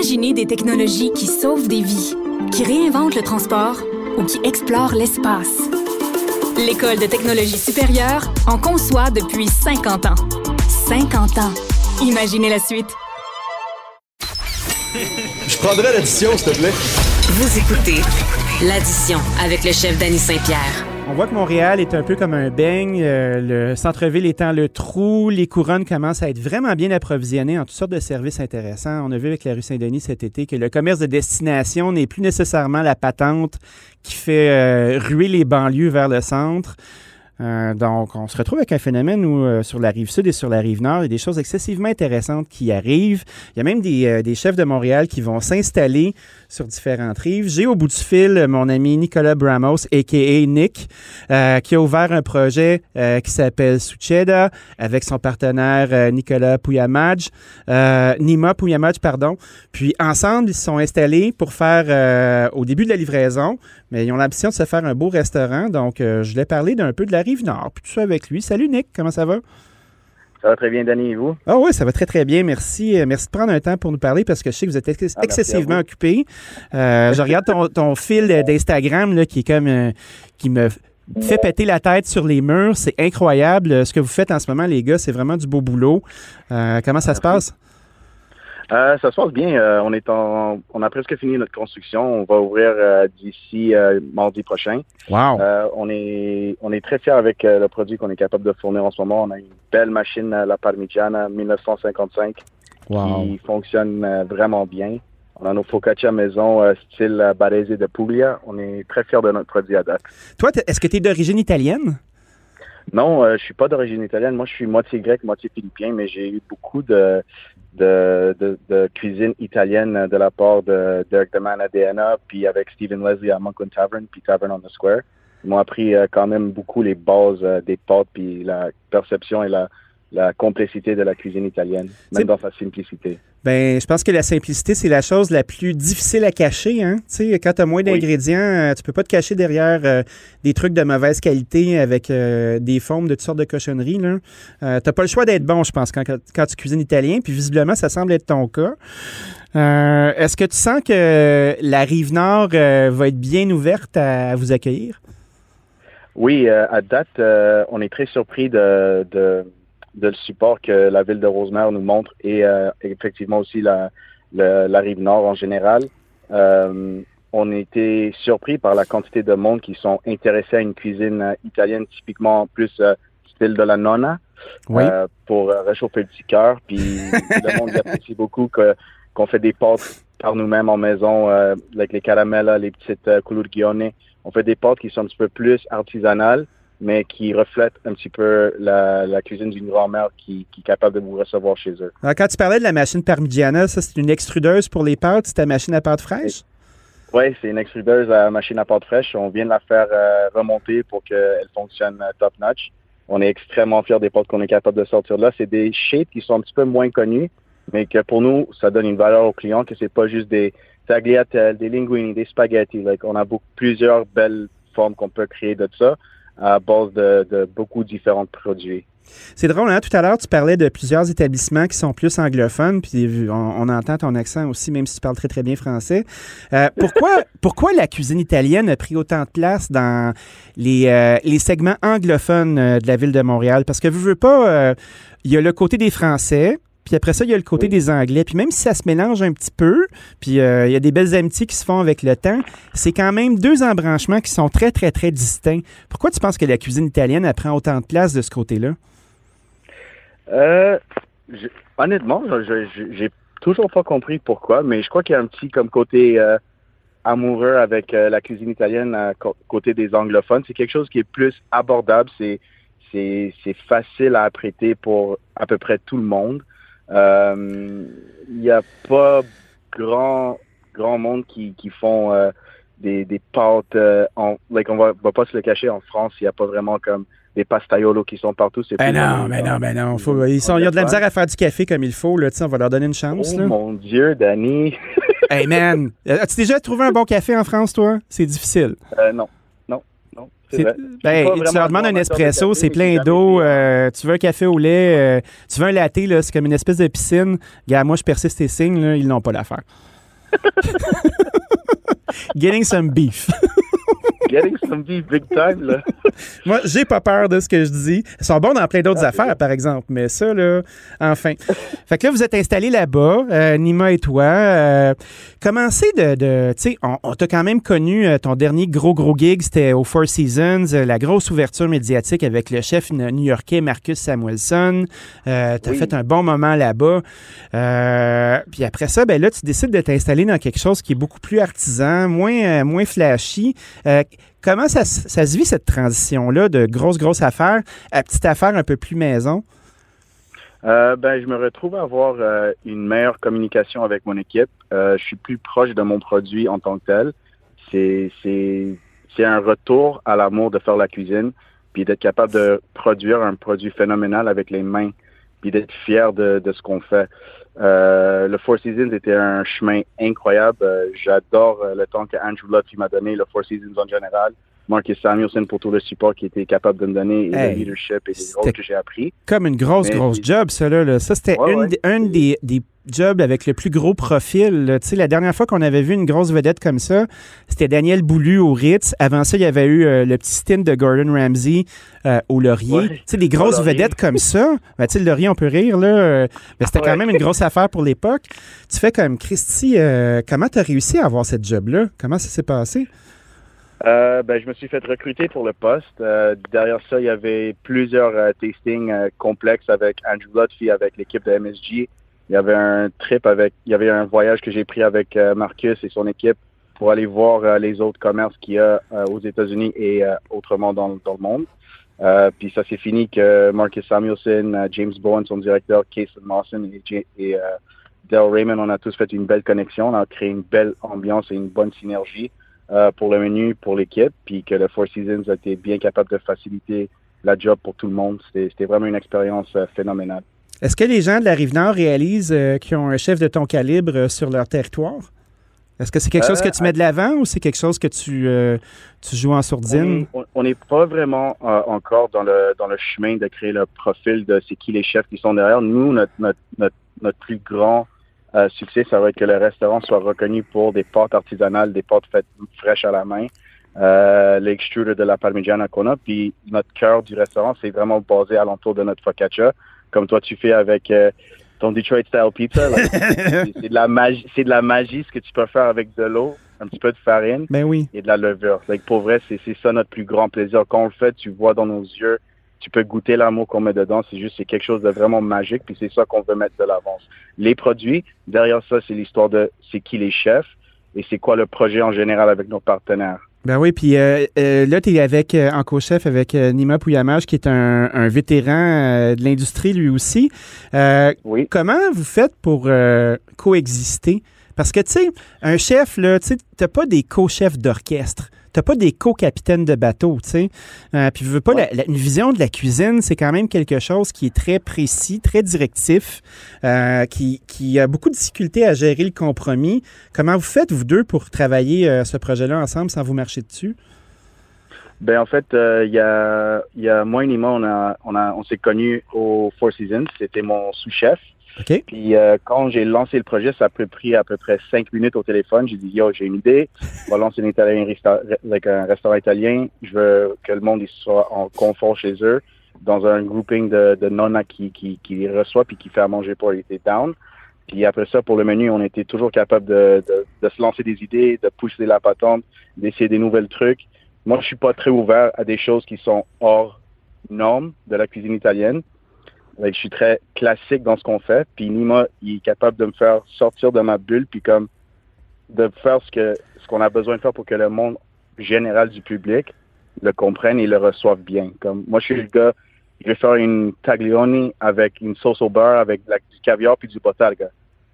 Imaginez des technologies qui sauvent des vies, qui réinventent le transport ou qui explorent l'espace. L'École de technologie supérieure en conçoit depuis 50 ans. 50 ans. Imaginez la suite. Je prendrai l'addition, s'il te plaît. Vous écoutez l'addition avec le chef Danny Saint-Pierre. On voit que Montréal est un peu comme un beigne, euh, le centre-ville étant le trou, les couronnes commencent à être vraiment bien approvisionnées en toutes sortes de services intéressants. On a vu avec la rue Saint-Denis cet été que le commerce de destination n'est plus nécessairement la patente qui fait euh, ruer les banlieues vers le centre. Euh, donc, on se retrouve avec un phénomène où, euh, sur la rive sud et sur la rive nord, il y a des choses excessivement intéressantes qui arrivent. Il y a même des, euh, chefs de Montréal qui vont s'installer sur différentes rives. J'ai au bout du fil mon ami Nicolas Bramos, a.k.a. Nick, qui a ouvert un projet qui s'appelle Sucheda avec son partenaire Nicolas Pouyamadj, Nima Pouyamadj, pardon. Puis, ensemble, ils se sont installés pour faire, au début de la livraison, mais ils ont l'ambition de se faire un beau restaurant. Donc, je voulais parler d'un peu de la Rive-Nord, puis tout ça avec lui. Salut Nick, comment ça va? Ça va très bien, Danny, et vous? Ah oui, ça va très, très bien. Merci. Euh, merci de prendre un temps pour nous parler parce que je sais que vous êtes ex Ah, excessivement occupé. Euh, je regarde ton, ton fil d'Instagram qui est comme euh, qui me fait péter la tête sur les murs. C'est incroyable. Ce que vous faites en ce moment, les gars, c'est vraiment du beau boulot. Euh, comment ça se passe? Euh, ça se passe bien. Euh, on est en, on a presque fini notre construction. On va ouvrir euh, d'ici euh, mardi prochain. Wow. Euh, on est, on est très fiers avec euh, le produit qu'on est capable de fournir en ce moment. On a une belle machine, la Parmigiana 1955, Wow. qui fonctionne euh, vraiment bien. On a nos focaccia maison euh, style euh, Barese de Puglia. On est très fiers de notre produit à date. Toi, est-ce que tu es d'origine italienne? Non, euh, je suis pas d'origine italienne. Moi, je suis moitié grec, moitié philippien, mais j'ai eu beaucoup de, de, de, de cuisine italienne de la part de Derek Deman à DNA, puis avec Stephen Leslie à Monkland Tavern, puis Tavern on the Square. Ils m'ont appris euh, quand même beaucoup les bases euh, des pâtes, puis la perception et la, la complexité de la cuisine italienne, même dans sa simplicité. Ben, je pense que la simplicité, c'est la chose la plus difficile à cacher. Hein? Tu sais, quand tu as moins d'ingrédients, euh, tu peux pas te cacher derrière euh, des trucs de mauvaise qualité avec euh, des formes de toutes sortes de cochonneries. Tu n'as pas le choix d'être bon, je pense, quand, quand tu cuisines italien. Puis visiblement, ça semble être ton cas. Euh, Est-ce que tu sens que la rive nord euh, va être bien ouverte à, à vous accueillir? Oui, euh, à date, euh, on est très surpris de, de, de le support que la ville de Rosemère nous montre et euh, effectivement aussi la, la, la rive nord en général. Euh, on a été surpris par la quantité de monde qui sont intéressés à une cuisine euh, italienne typiquement plus euh, style de la nonna Oui. euh, pour euh, réchauffer le petit cœur. Puis le monde apprécie beaucoup que qu'on fait des pâtes par nous-mêmes en maison euh, avec les caramels, les petites euh. On fait des pâtes qui sont un petit peu plus artisanales, mais qui reflètent un petit peu la, la cuisine d'une grand-mère qui, qui est capable de vous recevoir chez eux. Alors, quand tu parlais de la machine Parmigiana, ça, c'est une extrudeuse pour les pâtes? C'est ta machine à pâte fraîche? Oui, c'est une extrudeuse à machine à pâte fraîche. On vient de la faire euh, remonter pour qu'elle fonctionne euh, top-notch. On est extrêmement fiers des pâtes qu'on est capable de sortir là. C'est des shapes qui sont un petit peu moins connus, mais que pour nous, ça donne une valeur aux clients, que c'est pas juste des tagliatelles, des linguini, des spaghettis. Like, on a beaucoup, plusieurs belles formes qu'on peut créer de ça à base de, de beaucoup de différents produits. C'est drôle, hein? Tout à l'heure, tu parlais de plusieurs établissements qui sont plus anglophones, puis on, on entend ton accent aussi, même si tu parles très, très bien français. Euh, pourquoi, pourquoi la cuisine italienne a pris autant de place dans les, euh, les segments anglophones euh, de la ville de Montréal? Parce que, veux, veux pas, euh, il y a le côté des Français, puis après ça, il y a le côté des Anglais. Puis même si ça se mélange un petit peu, puis euh, il y a des belles amitiés qui se font avec le temps, c'est quand même deux embranchements qui sont très, très, très distincts. Pourquoi tu penses que la cuisine italienne prend autant de place de ce côté-là? Euh, je- honnêtement, j'ai toujours pas compris pourquoi, mais je crois qu'il y a un petit comme côté euh, amoureux avec euh, la cuisine italienne à côté des anglophones. C'est quelque chose qui est plus abordable, c'est c'est facile à apprêter pour à peu près tout le monde. Euh, Il n'y a pas grand grand monde qui qui font euh, des des pâtes euh, en like on va, va pas se le cacher en France, il n'y a pas vraiment comme des pastaiolos qui sont partout. C'est Ben non, comme- ben non, ben non. Faut, ils, sont, ils ont de la misère à faire du café comme il faut. Là, on va leur donner une chance. Oh Là. mon Dieu, Danny. Hey man, as-tu déjà trouvé un bon café en France, toi? C'est difficile. Euh, non, non, non. c'est vrai. Ben, tu leur demandes un espresso, c'est plein d'eau. été, euh, tu veux un café au lait, euh, tu veux un latte, c'est comme une espèce de piscine. Gars, moi, je persiste et signe, là, ils n'ont pas l'affaire. Getting some beef. Getting some beef big time, là. Moi, j'ai pas peur de ce que je dis. Ils sont bons dans plein d'autres Ah, affaires, par exemple. Mais ça, là, enfin. fait que là, vous êtes installé là-bas, euh, Nima et toi. Euh, commencez de. de tu sais, on, on t'a quand même connu, euh, ton dernier gros, gros gig, c'était au Four Seasons, la grosse ouverture médiatique avec le chef new-yorkais Marcus Samuelson. T'as Oui. fait un bon moment là-bas. Puis après ça, ben là, tu décides de t'installer dans quelque chose qui est beaucoup plus artisan, moins, moins flashy. Comment ça, se- ça se vit cette transition-là de grosse, grosse affaire à petite affaire un peu plus maison? Euh, ben, je me retrouve à avoir euh, une meilleure communication avec mon équipe. Euh, je suis plus proche de mon produit en tant que tel. C'est un retour à l'amour de faire la cuisine, puis d'être capable de produire un produit phénoménal avec les mains, puis d'être fier de, de ce qu'on fait. Euh, le Four Seasons était un chemin incroyable. Euh, j'adore euh, le temps que Andrew Luck m'a donné, le Four Seasons en général. Marcus Samuelson pour tout le support qu'il était capable de me donner et Hey, le leadership et les rôles que j'ai appris. Comme une grosse, Mais- grosse job, ça, là. Ça, c'était Ouais, une, ouais. des- un des, des jobs avec le plus gros profil. Tu sais, la dernière fois qu'on avait vu une grosse vedette comme ça, c'était Daniel Boulu au Ritz. Avant ça, il y avait eu euh, le petit stint de Gordon Ramsay euh, au Laurier. Ouais. Tu sais, des grosses Laurier. vedettes comme ça. Ben, tu sais, le Laurier, on peut rire, là. euh, mais c'était quand même une grosse affaire pour l'époque. Tu fais comme, Christy, euh, comment tu as réussi à avoir cette job-là? Comment ça s'est passé? Euh, ben, je me suis fait recruter pour le poste. Euh, derrière ça, il y avait plusieurs euh, tastings complexes avec Andrew Lutfi, avec l'équipe de MSG. Il y avait un trip avec, il y avait un voyage que j'ai pris avec Marcus et son équipe pour aller voir les autres commerces qu'il y a aux États-Unis et autrement dans, le monde. Puis ça s'est fini que Marcus Samuelson, James Bowen, son directeur, Kason Mawson et, et Dale Raymond, on a tous fait une belle connexion. On a créé une belle ambiance et une bonne synergie euh, pour le menu, pour l'équipe, puis que le Four Seasons a été bien capable de faciliter la job pour tout le monde. C'était vraiment une expérience euh, phénoménale. Est-ce que les gens de la Rive-Nord réalisent euh, qu'ils ont un chef de ton calibre sur leur territoire? Est-ce que c'est quelque chose que tu mets de l'avant ou c'est quelque chose que tu, euh, tu joues en sourdine? On n'est pas vraiment euh, encore dans le dans le chemin de créer le profil de c'est qui les chefs qui sont derrière. Nous, notre notre notre, notre plus grand euh, succès, ça va être que le restaurant soit reconnu pour des pâtes artisanales, des pâtes faites fraîches à la main, euh, l'extruder de la parmigiana qu'on a. Puis notre cœur du restaurant, c'est vraiment basé alentour de notre focaccia, comme toi tu fais avec euh, ton Detroit style pizza. c'est de la magie, c'est de la magie ce que tu peux faire avec de l'eau, un petit peu de farine Ben oui. et de la levure. Like, pour vrai, c'est c'est ça notre plus grand plaisir. Quand on le fait, tu vois dans nos yeux, tu peux goûter l'amour qu'on met dedans. C'est juste, c'est quelque chose de vraiment magique, puis c'est ça qu'on veut mettre de l'avance. Les produits, derrière ça, c'est l'histoire de c'est qui les chefs et c'est quoi le projet en général avec nos partenaires. Ben oui, puis euh, euh, là, tu es avec, euh, en co-chef avec Nima Pouyamage, qui est un, un vétéran de l'industrie lui aussi. Oui. comment vous faites pour coexister? Parce que, tu sais, un chef, là, tu t'as pas des co-chefs d'orchestre. T'as pas des co-capitaines de bateau, tu sais. Euh, puis, je veux pas, Ouais. la- la- une vision de la cuisine, c'est quand même quelque chose qui est très précis, très directif, euh, qui, qui a beaucoup de difficultés à gérer le compromis. Comment vous faites, vous deux, pour travailler euh, ce projet-là ensemble sans vous marcher dessus? Ben en fait, il y a y a moi et Nima, on a on a on s'est connus au Four Seasons. C'était mon sous-chef. Puis euh, quand j'ai lancé le projet, ça a pris à peu près cinq minutes au téléphone. J'ai dit yo, j'ai une idée. On va lancer un, italien, avec un restaurant italien. Je veux que le monde soit en confort chez eux, dans un grouping de, de nonna qui, qui, qui reçoit puis qui fait à manger pour les down. Puis après ça, pour le menu, on était toujours capable de, de, de se lancer des idées, de pousser la patente, d'essayer des nouvelles trucs. Moi, je suis pas très ouvert à des choses qui sont hors normes de la cuisine italienne. Je suis très classique dans ce qu'on fait. Puis Nima, il est capable de me faire sortir de ma bulle, puis comme de faire ce que ce qu'on a besoin de faire pour que le monde général du public le comprenne et le reçoive bien. Comme moi, je suis le gars, je vais faire une taglioni avec une sauce au beurre, avec du caviar puis du botarga.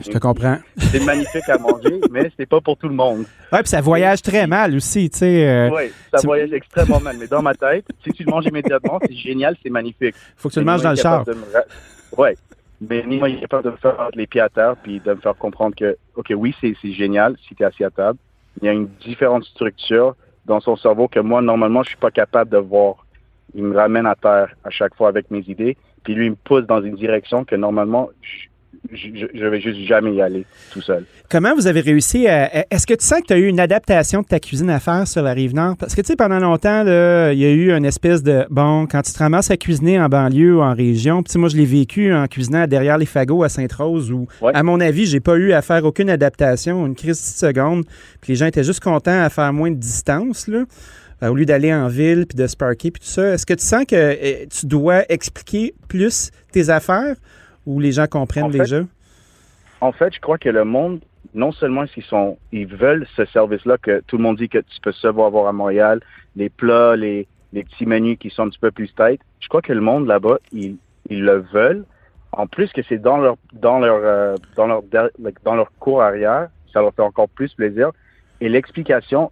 Je te comprends. C'est magnifique à manger, mais c'est pas pour tout le monde. Ouais, puis ça voyage très mal aussi, tu sais. euh, Oui, ça voyage extrêmement mal. Mais dans ma tête, si tu le manges immédiatement, c'est génial, c'est magnifique. faut que tu le manges dans le char. me Ouais. Mais Nima il est capable de me faire les pieds à terre puis de me faire comprendre que, OK, oui, c'est c'est génial si tu es assis à table. Il y a une différente structure dans son cerveau que moi, normalement, je suis pas capable de voir. Il me ramène à terre à chaque fois avec mes idées. Puis lui, il me pousse dans une direction que normalement, je, je, vais juste jamais y aller tout seul. Comment vous avez réussi à. Est-ce que tu sens que tu as eu une adaptation de ta cuisine à faire sur la rive nord? Parce que, tu sais, pendant longtemps, il y a eu une espèce de. Bon, quand tu te ramasses à cuisiner en banlieue ou en région, puis moi, je l'ai vécu en cuisinant derrière les fagots à Sainte-Rose où, à mon avis, j'ai pas eu à faire aucune adaptation, une crise de secondes, puis les gens étaient juste contents à faire moins de distance, là euh, au lieu d'aller en ville puis de se parker puis tout ça. Est-ce que tu sens que euh, tu dois expliquer plus tes affaires où les gens comprennent déjà? En fait, je crois que le monde, non seulement s'ils sont, ils veulent ce service-là que tout le monde dit que tu peux seulement avoir à Montréal, les plats, les, les petits menus qui sont un petit peu plus tight. Je crois que le monde là-bas, ils, ils le veulent. En plus que c'est dans leur dans leur euh, dans leur dans leur cours arrière, ça leur fait encore plus plaisir. Et l'explication,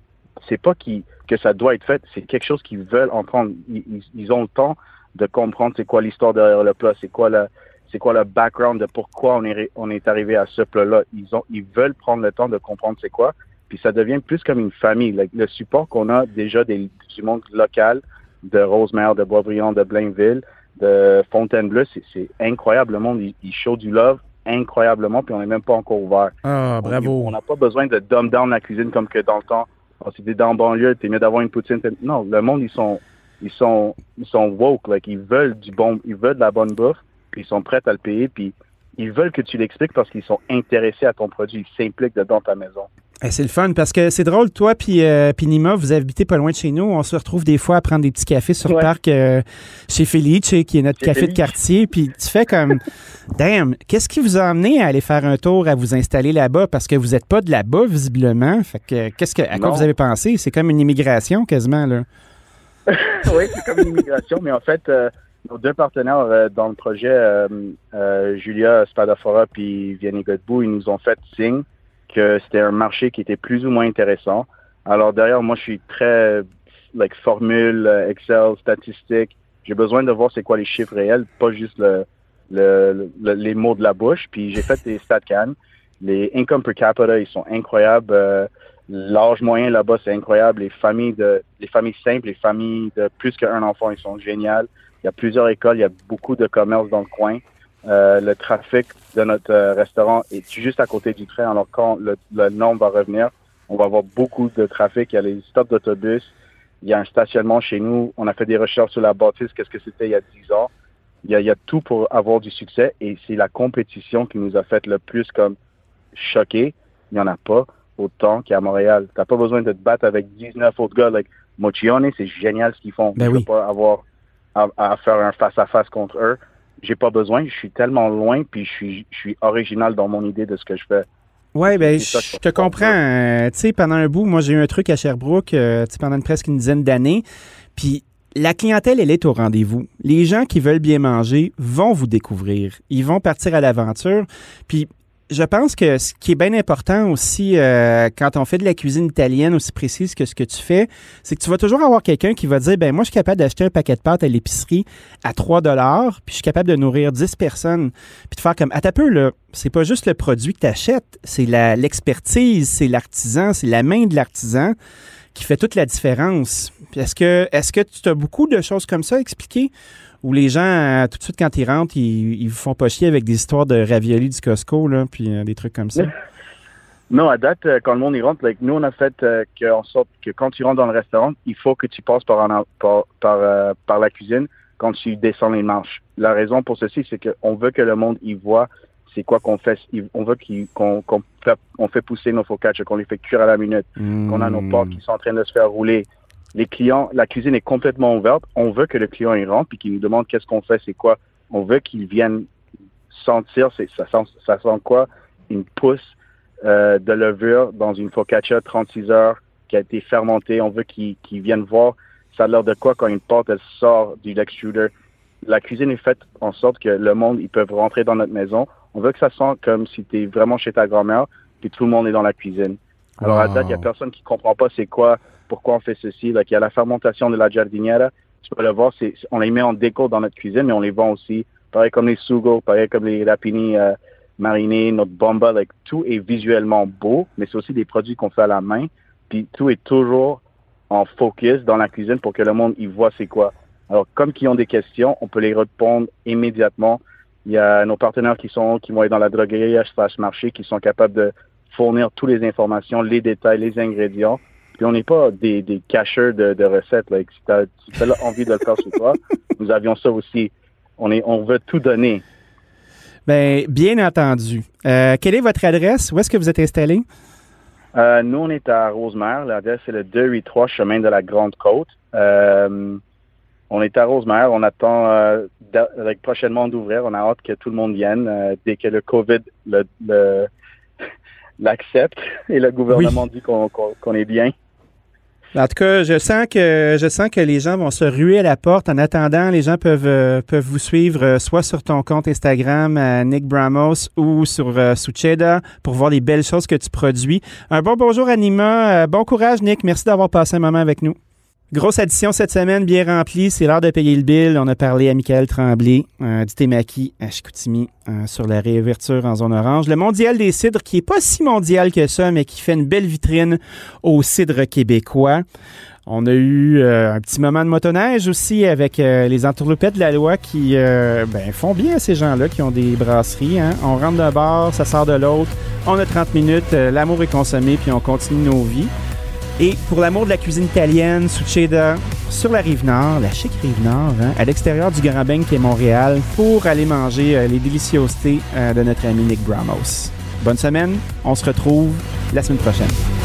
c'est pas qui que ça doit être fait, c'est quelque chose qu'ils veulent entendre. Ils, ils, ont le temps de comprendre c'est quoi l'histoire derrière le plat, c'est quoi la c'est quoi le background de pourquoi on est, on est arrivé à ce plat-là? Ils, ont, ils veulent prendre le temps de comprendre c'est quoi. Puis ça devient plus comme une famille. Le, support qu'on a déjà des, du monde local, de Rosemère, de Boisbriand, de Blainville, de Fontainebleau, c'est incroyable. Le monde, il, il show du love incroyablement, puis on n'est même pas encore ouvert. Ah, bravo. On n'a pas besoin de dumb down la cuisine comme que dans le temps. Oh, si t'es dans le banlieue, t'es mieux d'avoir une poutine. Non, le monde, ils sont, ils sont, ils sont woke. Like, ils veulent du bon, ils veulent de la bonne bouffe puis ils sont prêts à le payer, puis ils veulent que tu l'expliques parce qu'ils sont intéressés à ton produit, ils s'impliquent dedans ta maison. Eh, c'est le fun parce que c'est drôle, toi puis euh, Nima, vous habitez pas loin de chez nous. On se retrouve des fois à prendre des petits cafés sur le parc euh, chez Felice, qui est notre café de quartier. Puis tu fais comme, damn, qu'est-ce qui vous a amené à aller faire un tour, à vous installer là-bas? Parce que vous n'êtes pas de là-bas visiblement. Fait que qu'est-ce que, à quoi vous avez pensé? C'est comme une immigration quasiment là. oui, c'est comme une immigration, mais en fait. Euh, nos deux partenaires euh, dans le projet, euh, euh, Julia Spadafora puis Vianney Godbout, ils nous ont fait signe que c'était un marché qui était plus ou moins intéressant. Alors derrière, moi, je suis très like formule, Excel, statistique. J'ai besoin de voir c'est quoi les chiffres réels, pas juste le, le, les mots de la bouche. Puis j'ai fait des StatCan. Les income per capita, ils sont incroyables. L'âge moyen là-bas, c'est incroyable. Les familles de, les familles simples, les familles de plus qu'un enfant, ils sont géniales. Il y a plusieurs écoles, il y a beaucoup de commerces dans le coin. Euh, le trafic de notre euh, restaurant est juste à côté du train. Alors quand le, nombre va revenir, on va avoir beaucoup de trafic. Il y a les stops d'autobus. Il y a un stationnement chez nous. On a fait des recherches sur la bâtisse, qu'est-ce que c'était il y a 10 ans. Il y, a, il y a tout pour avoir du succès et c'est la compétition qui nous a fait le plus comme choquer. Il n'y en a pas autant qu'à Montréal. Tu n'as pas besoin de te battre avec 19 autres gars. Like Mochione, c'est génial ce qu'ils font. Ben oui. pas avoir à, faire un face-à-face contre eux. J'ai pas besoin, je suis tellement loin, puis je suis, je suis original dans mon idée de ce que je fais. Oui, ben, je te comprends. Euh, tu sais, pendant un bout, moi, j'ai eu un truc à Sherbrooke, euh, pendant presque une dizaine d'années. Puis la clientèle, elle est au rendez-vous. Les gens qui veulent bien manger vont vous découvrir. Ils vont partir à l'aventure. Puis je pense que ce qui est bien important aussi euh, quand on fait de la cuisine italienne aussi précise que ce que tu fais, c'est que tu vas toujours avoir quelqu'un qui va dire ben moi je suis capable d'acheter un paquet de pâtes à l'épicerie à 3 dollars, puis je suis capable de nourrir 10 personnes, puis de faire comme à ta peu là, c'est pas juste le produit que tu achètes, c'est l'expertise, c'est l'artisan, c'est la main de l'artisan qui fait toute la différence. Est-ce que est-ce que tu as beaucoup de choses comme ça à expliquer? Où les gens, euh, tout de suite, quand ils rentrent, ils, ils vous font pas chier avec des histoires de raviolis du Costco, là, puis euh, des trucs comme ça. Non, à date, euh, quand le monde y rentre, nous, on a fait qu'en sorte que quand tu rentres dans le restaurant, il faut que tu passes par, par, par, la cuisine quand tu descends les marches. La raison pour ceci, c'est qu'on veut que le monde y voit c'est quoi qu'on fait. On veut qu'on fait, pousser nos focaccia, qu'on les fait cuire à la minute, qu'on a nos hmm. portes qui sont en train de se faire rouler, les clients, la cuisine est complètement ouverte. On veut que le client y rentre puis qu'il nous demande qu'est-ce qu'on fait, c'est quoi. On veut qu'il vienne sentir, c'est, ça, sent, ça sent quoi, une pousse euh, de levure dans une focaccia 36 heures qui a été fermentée. On veut qu'ils, viennent voir ça a l'air de quoi quand une pâte elle sort du extruder. La cuisine est faite en sorte que le monde, ils peuvent rentrer dans notre maison. On veut que ça sente comme si tu es vraiment chez ta grand-mère, puis tout le monde est dans la cuisine. Alors à date, il n'y a personne qui comprend pas c'est quoi pourquoi on fait ceci. Il y a la fermentation de la jardinière. Tu peux le voir, on les met en déco dans notre cuisine, mais on les vend aussi. Pareil comme les sugo, pareil comme les rapini euh, marinés, notre bomba, tout est visuellement beau, mais c'est aussi des produits qu'on fait à la main. Puis tout est toujours en focus dans la cuisine pour que le monde y voit c'est quoi. Alors, comme qui ont des questions, on peut les répondre immédiatement. Il y a nos partenaires qui sont qui vont être dans la droguerie slash marché qui sont capables de fournir toutes les informations, les détails, les ingrédients. Puis on n'est pas des, des cacheurs de, de recettes. Là. Si tu as, envie de le faire chez toi, nous avions ça aussi. On, est, on veut tout donner. Bien, bien entendu. Euh, quelle est votre adresse? Où est-ce que vous êtes installé? Euh, nous, on est à Rosemère. L'adresse, c'est le 283 chemin de la Grande Côte. Euh, on est à Rosemère. On attend prochainement d'ouvrir. On a hâte que tout le monde vienne dès que le COVID l'accepte et le gouvernement dit qu'on est bien. En tout cas, je sens que je sens que les gens vont se ruer à la porte. En attendant, les gens peuvent euh, peuvent vous suivre euh, soit sur ton compte Instagram Nick Bramos ou sur euh, Sucheda pour voir les belles choses que tu produis. Un bon bonjour Anima, bon courage Nick, merci d'avoir passé un moment avec nous. Grosse addition cette semaine, bien remplie. C'est l'heure de payer le bill. On a parlé à Michael Tremblay euh, du Témaki à Chicoutimi euh, sur la réouverture en zone orange. Le mondial des cidres qui est pas si mondial que ça, mais qui fait une belle vitrine aux cidres québécois. On a eu euh, un petit moment de motoneige aussi avec les entourloupettes de la loi qui ben, font bien à ces gens-là qui ont des brasseries. Hein. On rentre d'un bar, ça sort de l'autre. On a 30 minutes, l'amour est consommé, puis on continue nos vies. Et pour l'amour de la cuisine italienne, Succeda, sur la rive nord, la chic rive nord, hein, à l'extérieur du Grand Bain qui est Montréal, pour aller manger euh, les déliciosités euh, de notre ami Nick Bramos. Bonne semaine, on se retrouve la semaine prochaine.